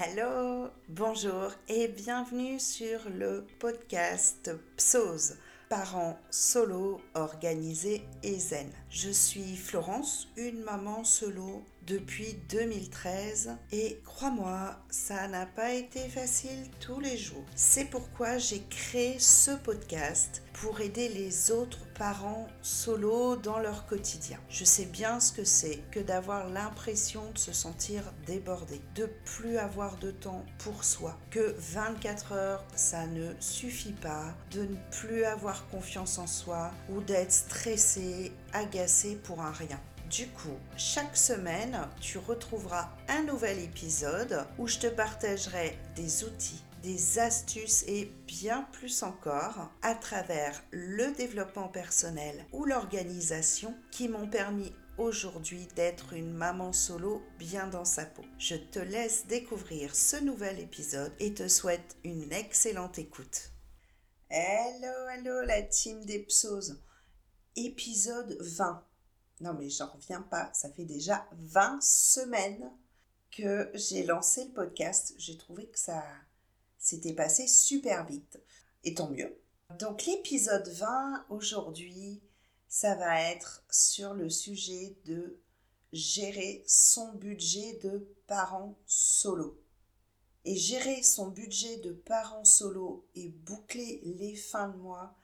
Hello, bonjour et bienvenue sur le podcast PSOS, parents solo organisés et zen. Je suis Florence, une maman solo depuis 2013 et crois-moi, ça n'a pas été facile tous les jours. C'est pourquoi j'ai créé ce podcast pour aider les autres parents solo dans leur quotidien. Je sais bien ce que c'est que d'avoir l'impression de se sentir débordé, de plus avoir de temps pour soi, que 24 heures ça ne suffit pas, de ne plus avoir confiance en soi ou d'être stressé, agacé pour un rien. Du coup, chaque semaine, tu retrouveras un nouvel épisode où je te partagerai des outils, des astuces et bien plus encore à travers le développement personnel ou l'organisation qui m'ont permis aujourd'hui d'être une maman solo bien dans sa peau. Je te laisse découvrir ce nouvel épisode et te souhaite une excellente écoute. Hello, hello la team des psos. Épisode 20. Non mais j'en reviens pas, ça fait déjà 20 semaines que j'ai lancé le podcast. J'ai trouvé que ça s'était passé super vite. Et tant mieux. Donc l'épisode 20 aujourd'hui, ça va être sur le sujet de gérer son budget de parents solo. Et gérer son budget de parents solo et boucler les fins de mois,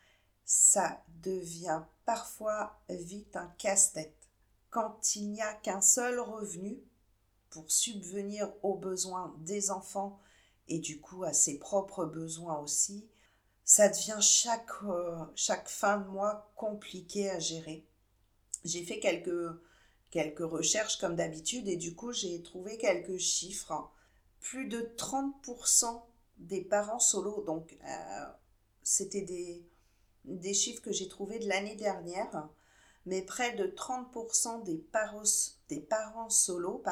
ça devient parfois vite un casse-tête. Quand il n'y a qu'un seul revenu pour subvenir aux besoins des enfants et du coup à ses propres besoins aussi, ça devient chaque, euh, chaque fin de mois compliqué à gérer. J'ai fait quelques, quelques recherches comme d'habitude et du coup j'ai trouvé quelques chiffres. Plus de 30% des parents solos, donc euh, c'était des, des chiffres que j'ai trouvés de l'année dernière, mais près de 30% des, paros, des parents solos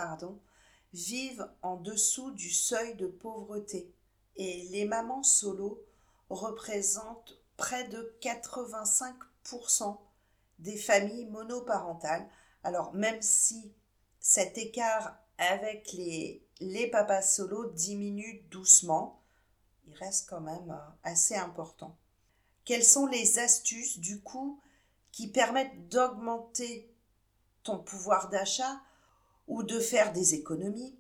vivent en dessous du seuil de pauvreté. Et les mamans solos représentent près de 85% des familles monoparentales. Alors même si cet écart avec les, les papas solos diminue doucement, il reste quand même euh, assez important. Quelles sont les astuces du coup qui permettent d'augmenter ton pouvoir d'achat ou de faire des économies?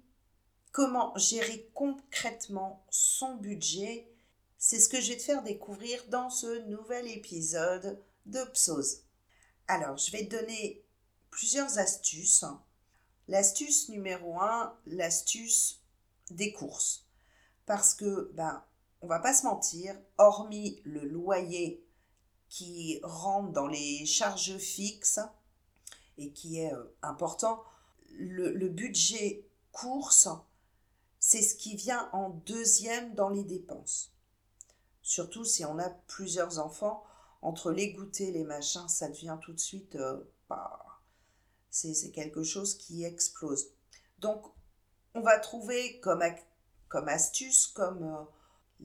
Comment gérer concrètement son budget? C'est ce que je vais te faire découvrir dans ce nouvel épisode de Psos. Alors, je vais te donner plusieurs astuces. L'astuce numéro un, l'astuce des courses. Parce que, ben, on va pas se mentir, hormis le loyer qui rentre dans les charges fixes et qui est euh, important, le, budget course, c'est ce qui vient en deuxième dans les dépenses. Surtout si on a plusieurs enfants, entre les goûters, les machins, ça devient tout de suite... Euh, bah, c'est quelque chose qui explose. Donc, on va trouver comme, comme astuce, comme... Euh,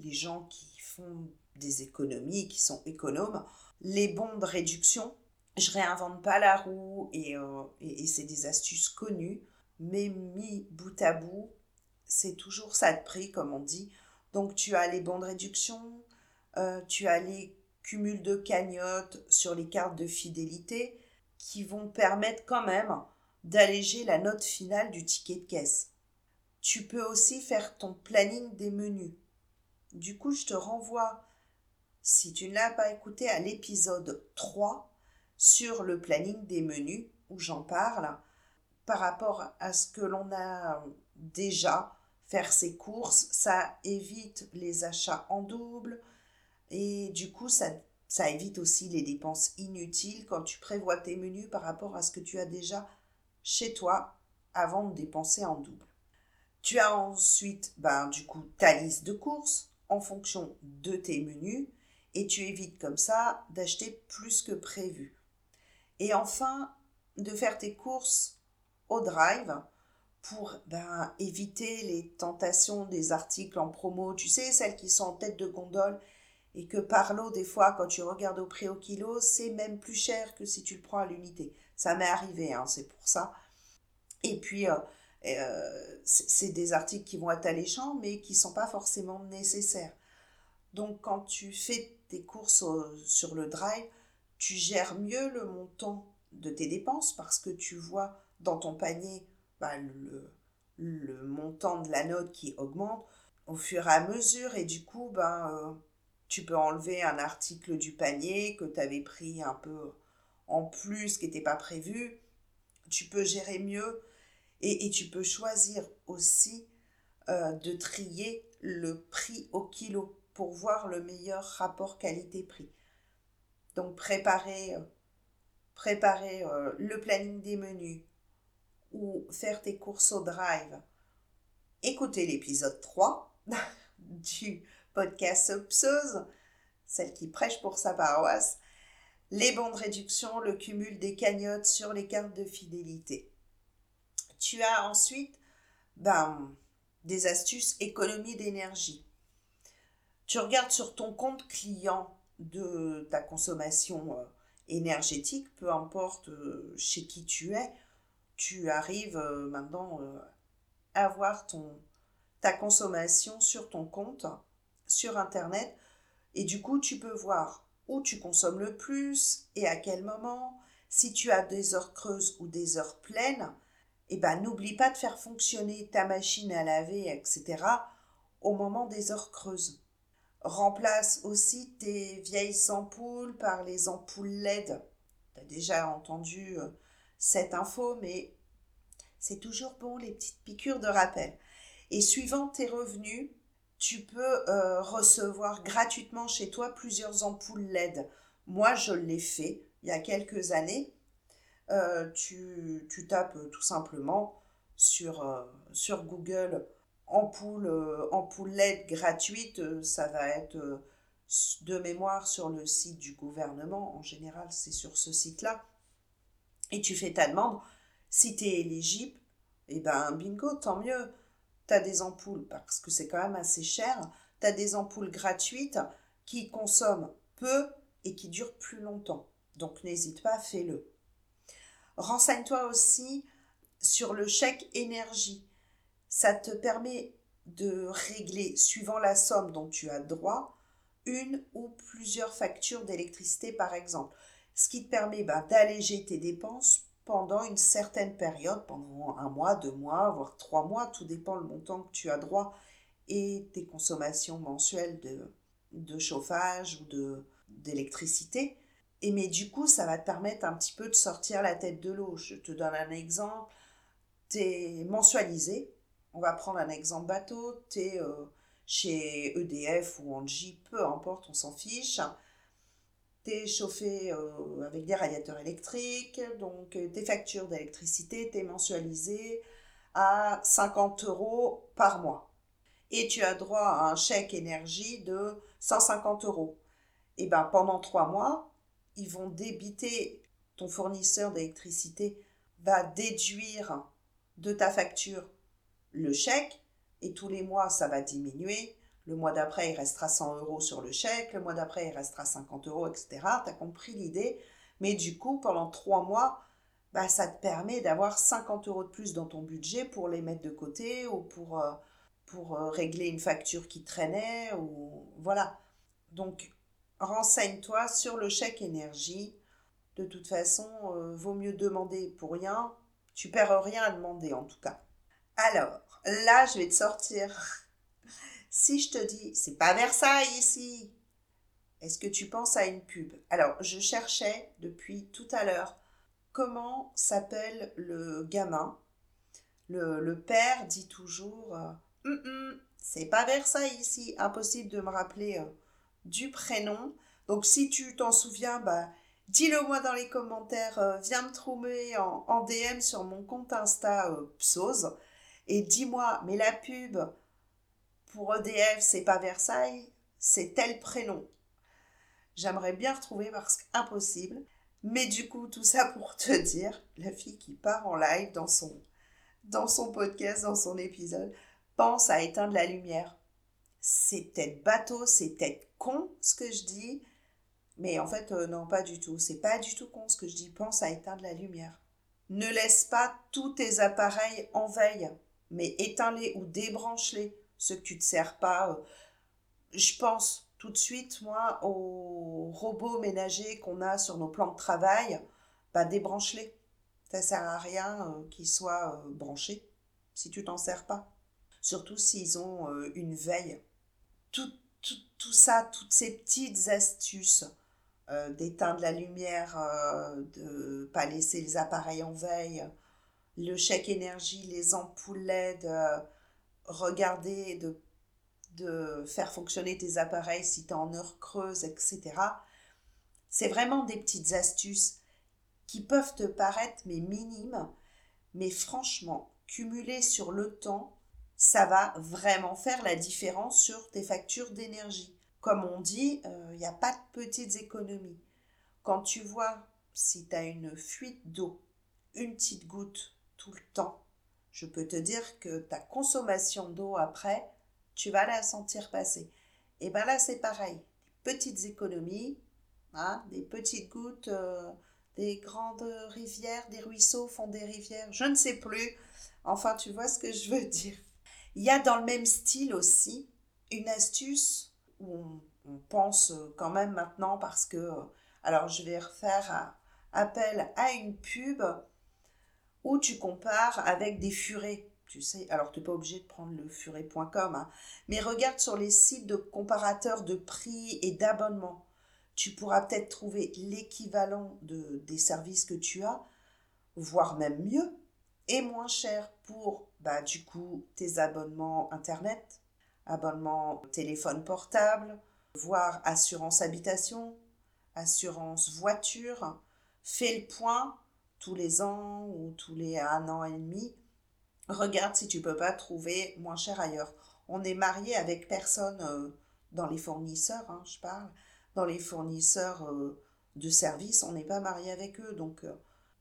les gens qui font des économies, qui sont économes, les bons de réduction. Je réinvente pas la roue euh, et, et, c'est des astuces connues, mais mis bout à bout, c'est toujours ça de prix, comme on dit. Donc tu as les bons de réduction, euh, tu as les cumuls de cagnottes sur les cartes de fidélité qui vont permettre quand même d'alléger la note finale du ticket de caisse. Tu peux aussi faire ton planning des menus. Du coup, je te renvoie, si tu ne l'as pas écouté, à l'épisode 3 sur le planning des menus où j'en parle par rapport à ce que l'on a déjà faire ses courses, ça évite les achats en double et du coup ça, ça évite aussi les dépenses inutiles quand tu prévois tes menus par rapport à ce que tu as déjà chez toi avant de dépenser en double. Tu as ensuite ben, du coup ta liste de courses en fonction de tes menus et tu évites comme ça d'acheter plus que prévu. Et enfin, de faire tes courses au drive pour ben, éviter les tentations des articles en promo, tu sais, celles qui sont en tête de gondole et que par l'eau, des fois, quand tu regardes au prix au kilo, c'est même plus cher que si tu le prends à l'unité. Ça m'est arrivé, hein, c'est pour ça. Et puis, euh, Euh, c'est des articles qui vont être alléchants, mais qui ne sont pas forcément nécessaires. Donc quand tu fais tes courses sur le drive, tu gères mieux le montant de tes dépenses parce que tu vois dans ton panier bah, le, le, montant de la note qui augmente au fur et à mesure et du coup ben, euh, tu peux enlever un article du panier que tu avais pris un peu en plus qui n'était pas prévu. Tu peux gérer mieux et, tu peux choisir aussi euh, de trier le prix au kilo pour voir le meilleur rapport qualité-prix. Donc préparer, euh, préparer euh, le planning des menus ou faire tes courses au drive. Écoutez l'épisode 3 du podcast Pseuse, celle qui prêche pour sa paroisse, les bons de réduction, le cumul des cagnottes sur les cartes de fidélité. Tu as ensuite ben, des astuces économie d'énergie. Tu regardes sur ton compte client de ta consommation euh, énergétique, peu importe euh, chez qui tu es, tu arrives euh, maintenant à voir ton, ta consommation sur ton compte, sur Internet, et du coup tu peux voir où tu consommes le plus et à quel moment, si tu as des heures creuses ou des heures pleines, eh ben, n'oublie pas de faire fonctionner ta machine à laver, etc. au moment des heures creuses. Remplace aussi tes vieilles ampoules par les ampoules LED. Tu as déjà entendu euh, cette info, mais c'est toujours bon les petites piqûres de rappel. Et suivant tes revenus, tu peux euh, recevoir gratuitement chez toi plusieurs ampoules LED. Moi, je l'ai fait il y a quelques années euh, tu, tapes tout simplement sur, euh, Google ampoule, euh, ampoule LED gratuite, ça va être de mémoire sur le site du gouvernement. En général, c'est sur ce site-là. Et tu fais ta demande. Si tu es éligible, et eh ben bingo, tant mieux. Tu as des ampoules, parce que c'est quand même assez cher, tu as des ampoules gratuites qui consomment peu et qui durent plus longtemps. Donc n'hésite pas, fais-le. Renseigne-toi aussi sur le chèque énergie. Ça te permet de régler, suivant la somme dont tu as droit, une ou plusieurs factures d'électricité par exemple. Ce qui te permet bah, d'alléger tes dépenses pendant une certaine période, pendant un mois, deux mois, voire trois mois, tout dépend le montant que tu as droit et tes consommations mensuelles de chauffage ou d'électricité. Et mais du coup, ça va te permettre un petit peu de sortir la tête de l'eau. Je te donne un exemple. Tu es mensualisé. On va prendre un exemple bateau. Tu es euh, chez EDF ou Engie, peu importe, on s'en fiche. Tu es chauffé euh, avec des radiateurs électriques. Donc, euh, tes factures d'électricité, tu es mensualisé à 50 euros par mois. Et tu as droit à un chèque énergie de 150 euros. Et bien, pendant trois mois, ils vont débiter, ton fournisseur d'électricité va déduire de ta facture le chèque et tous les mois ça va diminuer. Le mois d'après, il restera 100 euros sur le chèque, le mois d'après, il restera 50 euros, etc. Tu as compris l'idée? Mais du coup, pendant trois mois, bah, ça te permet d'avoir 50 euros de plus dans ton budget pour les mettre de côté ou pour, euh, pour euh, régler une facture qui traînait. ou Voilà. Donc, renseigne-toi sur le chèque énergie. De toute façon, euh, vaut mieux demander pour rien. Tu perds rien à demander en tout cas. Alors, là, je vais te sortir. si je te dis, c'est pas Versailles ici, est-ce que tu penses à une pub? Alors, je cherchais depuis tout à l'heure comment s'appelle le gamin. Le, père dit toujours, euh, c'est pas Versailles ici, impossible de me rappeler. Euh, du prénom. Donc si tu t'en souviens, bah, dis-le moi dans les commentaires, euh, viens me trouver en, DM sur mon compte Insta euh, Psose et dis-moi, mais la pub pour EDF, c'est pas Versailles, c'est tel prénom. J'aimerais bien retrouver parce qu'impossible. Mais du coup, tout ça pour te dire, la fille qui part en live dans son, dans son podcast, dans son épisode, pense à éteindre la lumière. C'est peut-être bateau, c'est peut-être con ce que je dis, mais en fait, euh, non, pas du tout. C'est pas du tout con ce que je dis. Pense à éteindre la lumière. Ne laisse pas tous tes appareils en veille, mais éteins-les ou débranche-les, ceux que tu ne te sers pas. Euh, je pense tout de suite, moi, aux robots ménagers qu'on a sur nos plans de travail. Bah, débranche-les. Ça sert à rien euh, qu'ils soient branchés si tu t'en sers pas. Surtout s'ils ont une veille. Tout, ça, toutes ces petites astuces d'éteindre la lumière, de pas laisser les appareils en veille, le chèque énergie, les ampoules LED, regarder de, de faire fonctionner tes appareils si tu es en heure creuse, etc. C'est vraiment des petites astuces qui peuvent te paraître mais minimes, mais franchement, cumulées sur le temps, ça va vraiment faire la différence sur tes factures d'énergie. Comme on dit, il euh, n'y a pas de petites économies. Quand tu vois si tu as une fuite d'eau, une petite goutte tout le temps, je peux te dire que ta consommation d'eau après, tu vas la sentir passer. Et bien là, c'est pareil. Des petites économies, hein, des petites gouttes, euh, des grandes rivières, des ruisseaux font des rivières, je ne sais plus. Enfin, tu vois ce que je veux dire. Il y a dans le même style aussi une astuce où on, pense quand même maintenant parce que, alors je vais refaire appel à une pub où tu compares avec des furets. Tu sais, alors tu n'es pas obligé de prendre le furet.com, hein, mais regarde sur les sites de comparateurs de prix et d'abonnement. Tu pourras peut-être trouver l'équivalent de, des services que tu as, voire même mieux, et moins cher pour, bah, du coup, tes abonnements Internet, abonnements téléphone portable, voire assurance habitation, assurance voiture. Fais le point tous les ans ou tous les un an et demi. Regarde si tu peux pas trouver moins cher ailleurs. On est marié avec personne euh, dans les fournisseurs, hein, je parle, dans les fournisseurs euh, de services, on n'est pas marié avec eux. Donc, euh,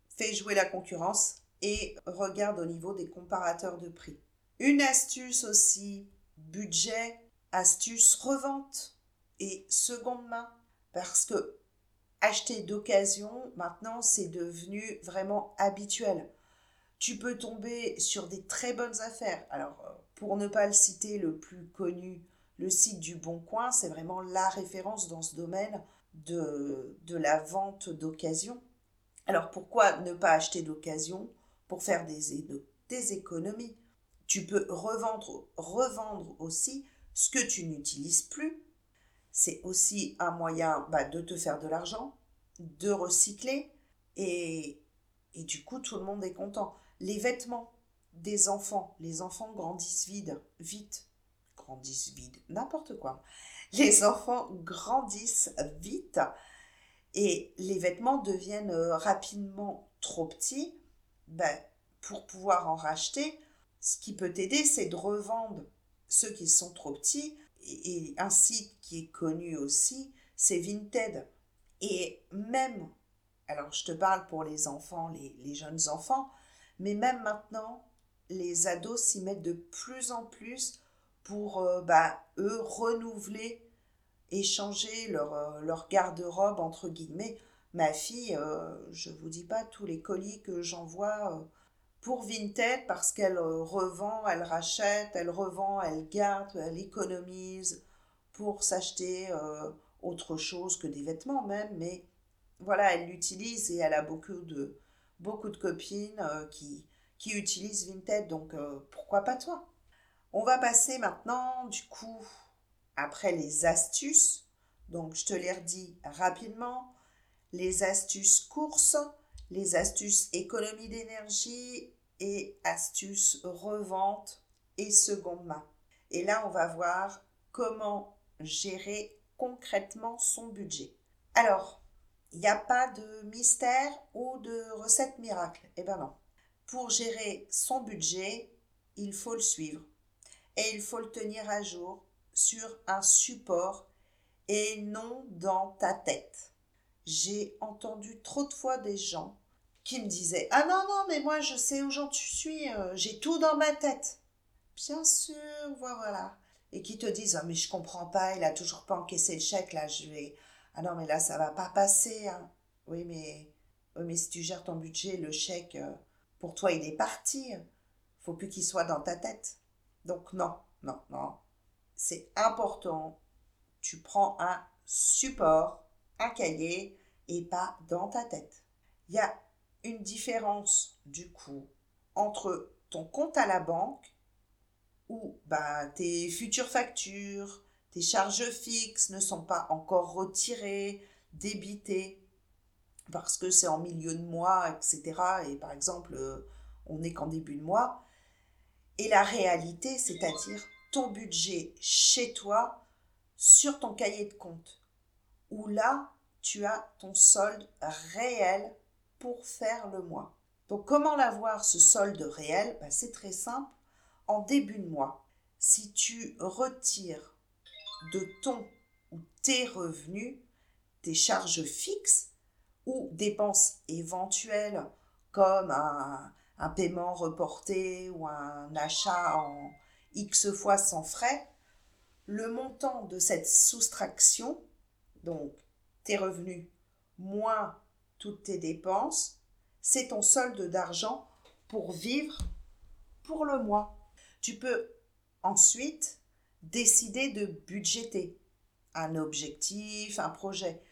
fais jouer la concurrence et regarde au niveau des comparateurs de prix. Une astuce aussi, budget, astuce revente et seconde main. Parce que acheter d'occasion, maintenant, c'est devenu vraiment habituel. Tu peux tomber sur des très bonnes affaires. Alors, euh, pour ne pas le citer, le plus connu, le site du Bon Coin, c'est vraiment la référence dans ce domaine de, de la vente d'occasion. Alors, pourquoi ne pas acheter d'occasion? Pour faire des, des économies. Tu peux revendre, revendre aussi ce que tu n'utilises plus c'est aussi un moyen bah, de te faire de l'argent, de recycler, et, et du coup, tout le monde est content. Les vêtements des enfants, les enfants grandissent vite, vite, grandissent vite, n'importe quoi. Les enfants grandissent vite et les vêtements deviennent euh, rapidement trop petits. Ben, pour pouvoir en racheter, ce qui peut t'aider, c'est de revendre ceux qui sont trop petits et un site qui est connu aussi, c'est Vinted. Et même, alors je te parle pour les enfants, les, jeunes enfants, mais même maintenant, les ados s'y mettent de plus en plus pour, euh, bah, eux, renouveler, échanger leur, euh, leur garde-robe, entre guillemets. Ma fille, euh, je vous dis pas tous les colis que j'envoie pour Vinted parce qu'elle euh, revend, elle rachète, elle revend, elle garde, elle économise pour s'acheter euh, autre chose que des vêtements même, mais voilà, elle l'utilise et elle a beaucoup de, beaucoup de copines euh, qui, qui utilisent Vinted, donc pourquoi pas toi? On va passer maintenant, du coup, après les astuces, donc je te les redis rapidement, les astuces courses, les astuces économie d'énergie et astuces revente et seconde main. Et là, on va voir comment gérer concrètement son budget. Alors, il n'y a pas de mystère ou de recette miracle? Eh bien non. Pour gérer son budget, il faut le suivre et il faut le tenir à jour sur un support et non dans ta tête. J'ai entendu trop de fois des gens qui me disait Ah non, non, mais moi je sais où j'en suis, euh, j'ai tout dans ma tête. Bien sûr, voilà. Et qui te disent Ah, mais je comprends pas, il a toujours pas encaissé le chèque, là, je vais. Ah non, mais là, ça va pas passer. Hein. Oui, mais mais si tu gères ton budget, le chèque, euh, pour toi, il est parti. Faut plus qu'il soit dans ta tête. Donc non, non, non. C'est important. Tu prends un support, un cahier, et pas dans ta tête. Il y a une différence, du coup, entre ton compte à la banque, où bah, tes futures factures, tes charges fixes ne sont pas encore retirées, débitées, parce que c'est en milieu de mois, etc. Et par exemple, euh, on n'est qu'en début de mois. Et la réalité, c'est-à-dire ton budget chez toi, sur ton cahier de compte, là, tu as ton solde réel pour faire le mois. Donc comment l'avoir, ce solde réel? Ben, C'est très simple. En début de mois, si tu retires de ton ou tes revenus, tes charges fixes, ou dépenses éventuelles comme un, paiement reporté ou un achat en X fois sans frais, le montant de cette soustraction, donc tes revenus moins toutes tes dépenses, c'est ton solde d'argent pour vivre pour le mois. Tu peux ensuite décider de budgéter un objectif, un projet.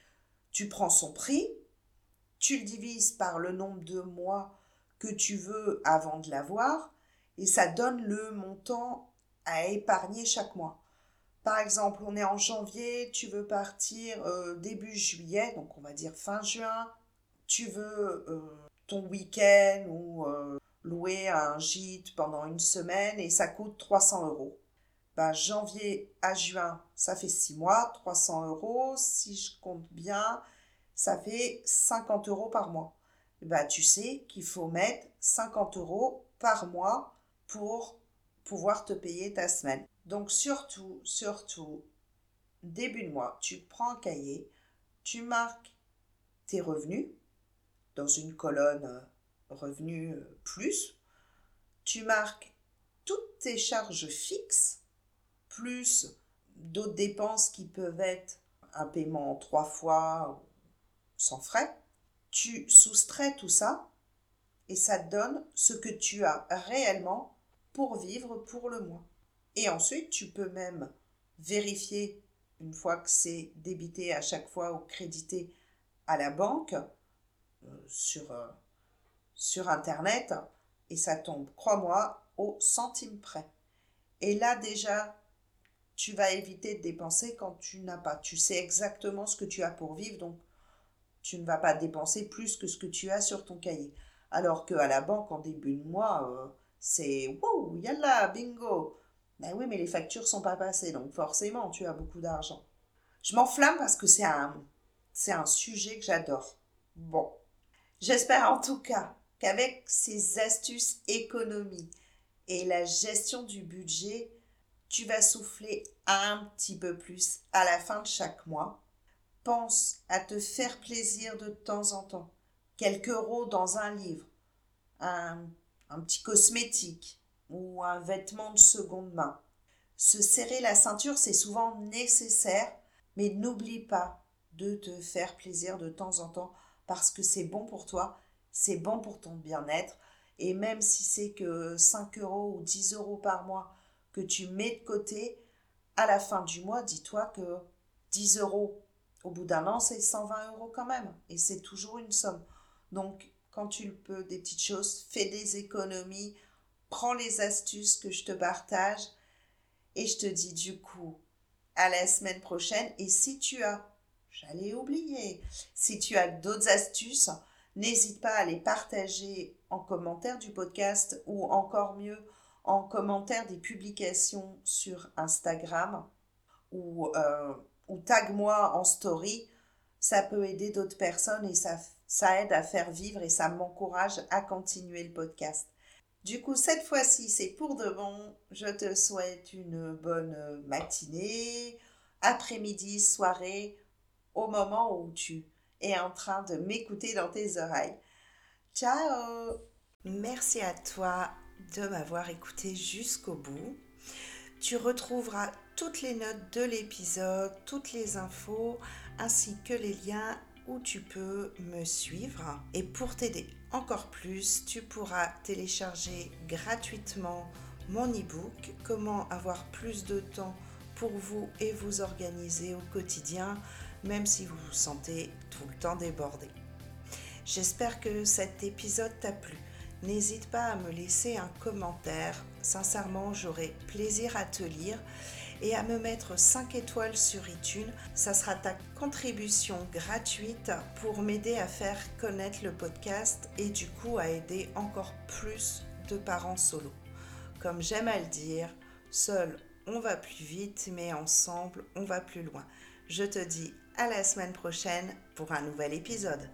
Tu prends son prix tu le divises par le nombre de mois que tu veux avant de l'avoir et ça donne le montant à épargner chaque mois. Par exemple, on est en janvier, tu veux partir euh, début juillet, donc on va dire fin juin, tu veux euh, ton week-end ou euh, louer un gîte pendant une semaine et ça coûte 300 euros. Ben, janvier à juin, ça fait 6 mois, 300 euros. Si je compte bien, ça fait 50 euros par mois. Bah, tu sais qu'il faut mettre 50 euros par mois pour pouvoir te payer ta semaine. Donc surtout, surtout, début de mois, tu prends un cahier, tu marques tes revenus dans une colonne euh, revenus euh, plus, tu marques toutes tes charges fixes, plus d'autres dépenses qui peuvent être un paiement en trois fois sans frais, tu soustrais tout ça et ça te donne ce que tu as réellement pour vivre pour le mois. Et ensuite, tu peux même vérifier une fois que c'est débité à chaque fois ou crédité à la banque euh, sur, euh, sur Internet et ça tombe, crois-moi, au centime près. Et là déjà, tu vas éviter de dépenser quand tu n'as pas. Tu sais exactement ce que tu as pour vivre, donc tu ne vas pas dépenser plus que ce que tu as sur ton cahier. Alors qu'à la banque, en début de mois, euh, c'est wow, yalla, bingo. Ben oui, mais les factures sont pas passées, donc forcément, tu as beaucoup d'argent. Je m'enflamme parce que c'est un, c'est un sujet que j'adore. Bon, j'espère en tout cas qu'avec ces astuces économie et la gestion du budget, tu vas souffler un petit peu plus à la fin de chaque mois Pense à te faire plaisir de temps en temps. Quelques euros dans un livre, un, un petit cosmétique ou un vêtement de seconde main. Se serrer la ceinture, c'est souvent nécessaire, mais n'oublie pas de te faire plaisir de temps en temps parce que c'est bon pour toi, c'est bon pour ton bien-être. Et même si c'est que 5 euros ou 10 euros par mois que tu mets de côté, à la fin du mois, dis-toi que 10 euros au bout d'un an, c'est 120 euros quand même. Et c'est toujours une somme. Donc, quand tu le peux, des petites choses, fais des économies, prends les astuces que je te partage. Et je te dis du coup, à la semaine prochaine. Et si tu as, j'allais oublier, si tu as d'autres astuces, n'hésite pas à les partager en commentaire du podcast ou encore mieux en commentaire des publications sur Instagram ou euh, tag-moi en story, ça peut aider d'autres personnes et ça aide à faire vivre et ça m'encourage à continuer le podcast. Du coup, cette fois-ci, c'est pour de bon. Je te souhaite une bonne matinée, après-midi, soirée, au moment où tu es en train de m'écouter dans tes oreilles. Ciao Merci à toi de m'avoir écouté jusqu'au bout. Tu retrouveras toutes les notes de l'épisode, toutes les infos, ainsi que les liens où tu peux me suivre. Et pour t'aider encore plus, tu pourras télécharger gratuitement mon e-book Comment avoir plus de temps pour vous et vous organiser au quotidien, même si vous vous sentez tout le temps débordé. J'espère que cet épisode t'a plu. N'hésite pas à me laisser un commentaire. Sincèrement, j'aurai plaisir à te lire et à me mettre 5 étoiles sur iTunes. Ça sera ta contribution gratuite pour m'aider à faire connaître le podcast et du coup à aider encore plus de parents solo. Comme j'aime à le dire, seul on va plus vite, mais ensemble on va plus loin. Je te dis à la semaine prochaine pour un nouvel épisode.